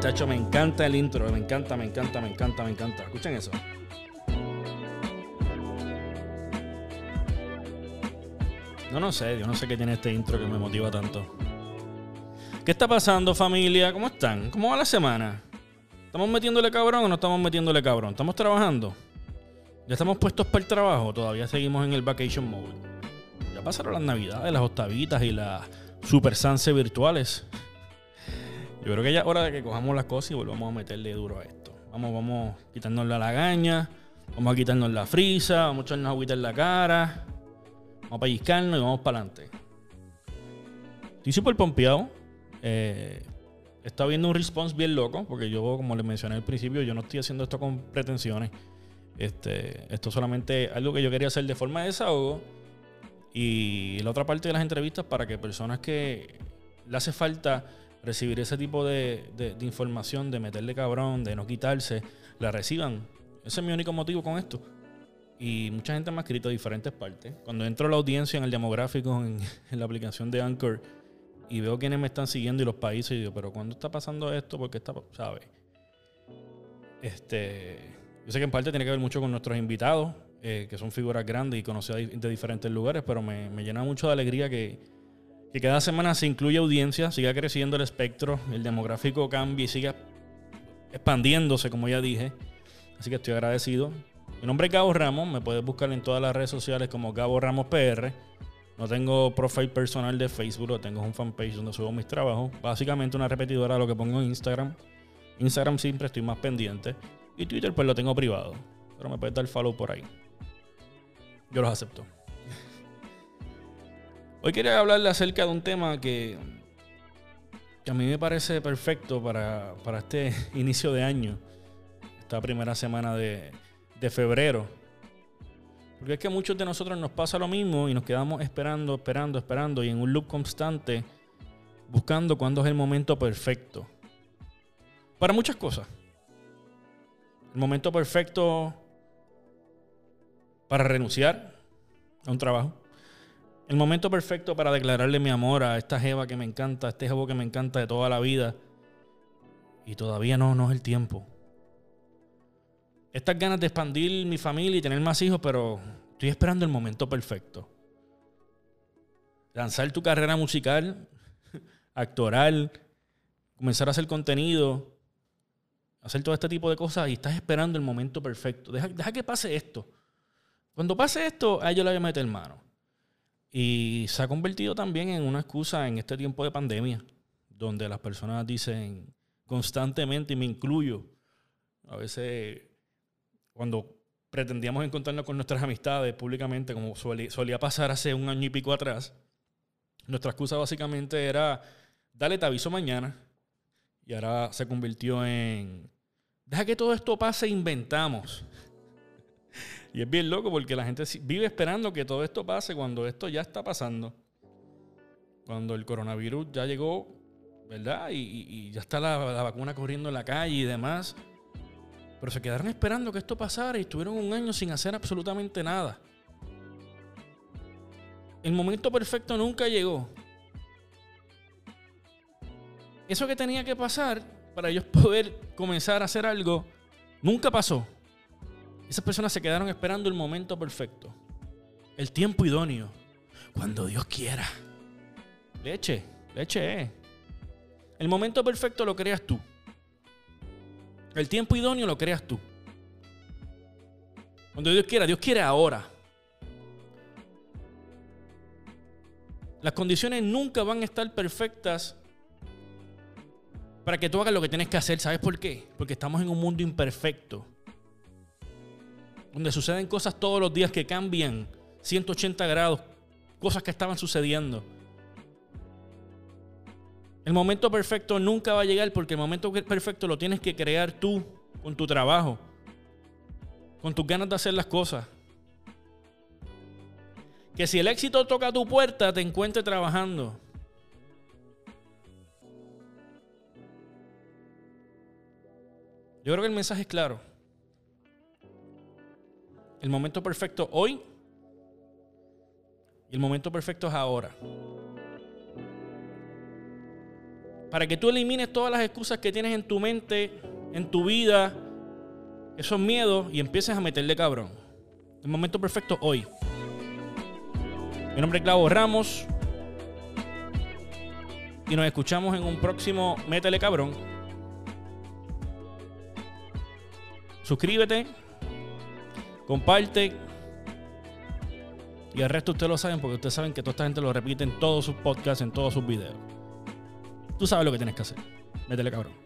Chacho, me encanta el intro, me encanta, me encanta, me encanta, me encanta. Escuchen eso. No, no sé, yo no sé qué tiene este intro que me motiva tanto. ¿Qué está pasando, familia? ¿Cómo están? ¿Cómo va la semana? ¿Estamos metiéndole cabrón o no estamos metiéndole cabrón? ¿Estamos trabajando? ¿Ya estamos puestos para el trabajo? Todavía seguimos en el vacation mode. Ya pasaron las navidades, las octavitas y las super sanse virtuales. Yo creo que ya es hora de que cojamos las cosas y volvamos a meterle duro a esto. Vamos, vamos quitarnos la lagaña, vamos a quitarnos la frisa, vamos a echarnos agüita en la cara, vamos a pellizcarnos y vamos para adelante. Estoy súper pompeado. Eh, está viendo un response bien loco, porque yo, como les mencioné al principio, yo no estoy haciendo esto con pretensiones. Este, esto es solamente algo que yo quería hacer de forma de desahogo. Y la otra parte de las entrevistas para que personas que le hace falta recibir ese tipo de, información, de meterle cabrón, de no quitarse, la reciban. Ese es mi único motivo con esto. Y mucha gente me ha escrito de diferentes partes. Cuando entro a la audiencia en el demográfico, en, en la aplicación de Anchor, y veo quiénes me están siguiendo y los países, y digo, pero ¿cuándo está pasando esto? Porque está, ¿sabes? Este, yo sé que en parte tiene que ver mucho con nuestros invitados, eh, que son figuras grandes y conocidas de diferentes lugares, pero me, me llena mucho de alegría que, que, cada semana se incluya audiencia, siga creciendo el espectro, el demográfico cambie y siga expandiéndose, como ya dije. Así que estoy agradecido. Mi nombre es Gabo Ramos, me puedes buscar en todas las redes sociales como Gabo Ramos PR. No tengo profile personal de Facebook, lo tengo un fanpage donde subo mis trabajos. Básicamente una repetidora de lo que pongo en Instagram. Instagram siempre estoy más pendiente. Y Twitter pues lo tengo privado. Pero me puedes dar follow por ahí. Yo los acepto. Hoy quería hablarle acerca de un tema que, que a mí me parece perfecto para, para, este inicio de año. Esta primera semana de, de febrero. Porque es que a muchos de nosotros nos pasa lo mismo y nos quedamos esperando, esperando, esperando y en un loop constante buscando cuándo es el momento perfecto. Para muchas cosas. El momento perfecto para renunciar a un trabajo. El momento perfecto para declararle mi amor a esta jeva que me encanta, a este jevo que me encanta de toda la vida. Y todavía no, no es el tiempo. Estas ganas de expandir mi familia y tener más hijos, pero estoy esperando el momento perfecto. Lanzar tu carrera musical, actoral, comenzar a hacer contenido, hacer todo este tipo de cosas y estás esperando el momento perfecto. Deja, deja que pase esto. Cuando pase esto, a ellos le voy a meter mano. Y se ha convertido también en una excusa en este tiempo de pandemia, donde las personas dicen constantemente, y me incluyo, a veces cuando pretendíamos encontrarnos con nuestras amistades públicamente, como solía pasar hace un año y pico atrás, nuestra excusa básicamente era, dale, te aviso mañana. Y ahora se convirtió en, deja que todo esto pase, inventamos. Y es bien loco porque la gente vive esperando que todo esto pase cuando esto ya está pasando. Cuando el coronavirus ya llegó, ¿verdad? Y, ya está la, la, vacuna corriendo en la calle y demás. Pero se quedaron esperando que esto pasara y estuvieron un año sin hacer absolutamente nada. El momento perfecto nunca llegó. Eso que tenía que pasar para ellos poder comenzar a hacer algo, nunca pasó. Esas personas se quedaron esperando el momento perfecto. El tiempo idóneo. Cuando Dios quiera. Leche, leche eh. El momento perfecto lo creas tú. El tiempo idóneo lo creas tú. Cuando Dios quiera, Dios quiere ahora. Las condiciones nunca van a estar perfectas para que tú hagas lo que tienes que hacer. ¿Sabes por qué? Porque estamos en un mundo imperfecto. Donde suceden cosas todos los días que cambian 180 grados. Cosas que estaban sucediendo. El momento perfecto nunca va a llegar porque el momento perfecto lo tienes que crear tú con tu trabajo, con tus ganas de hacer las cosas. Que si el éxito toca tu puerta, te encuentre trabajando. Yo creo que el mensaje es claro. El momento perfecto hoy y el momento perfecto es ahora. para que tú elimines todas las excusas que tienes en tu mente, en tu vida, esos miedos y empieces a meterle cabrón. El momento perfecto hoy. Mi nombre es Clavo Ramos. Y nos escuchamos en un próximo Métele Cabrón. Suscríbete, comparte. Y el resto ustedes lo saben porque ustedes saben que toda esta gente lo repite en todos sus podcasts, en todos sus videos. Tú sabes lo que tienes que hacer. Métele cabrón.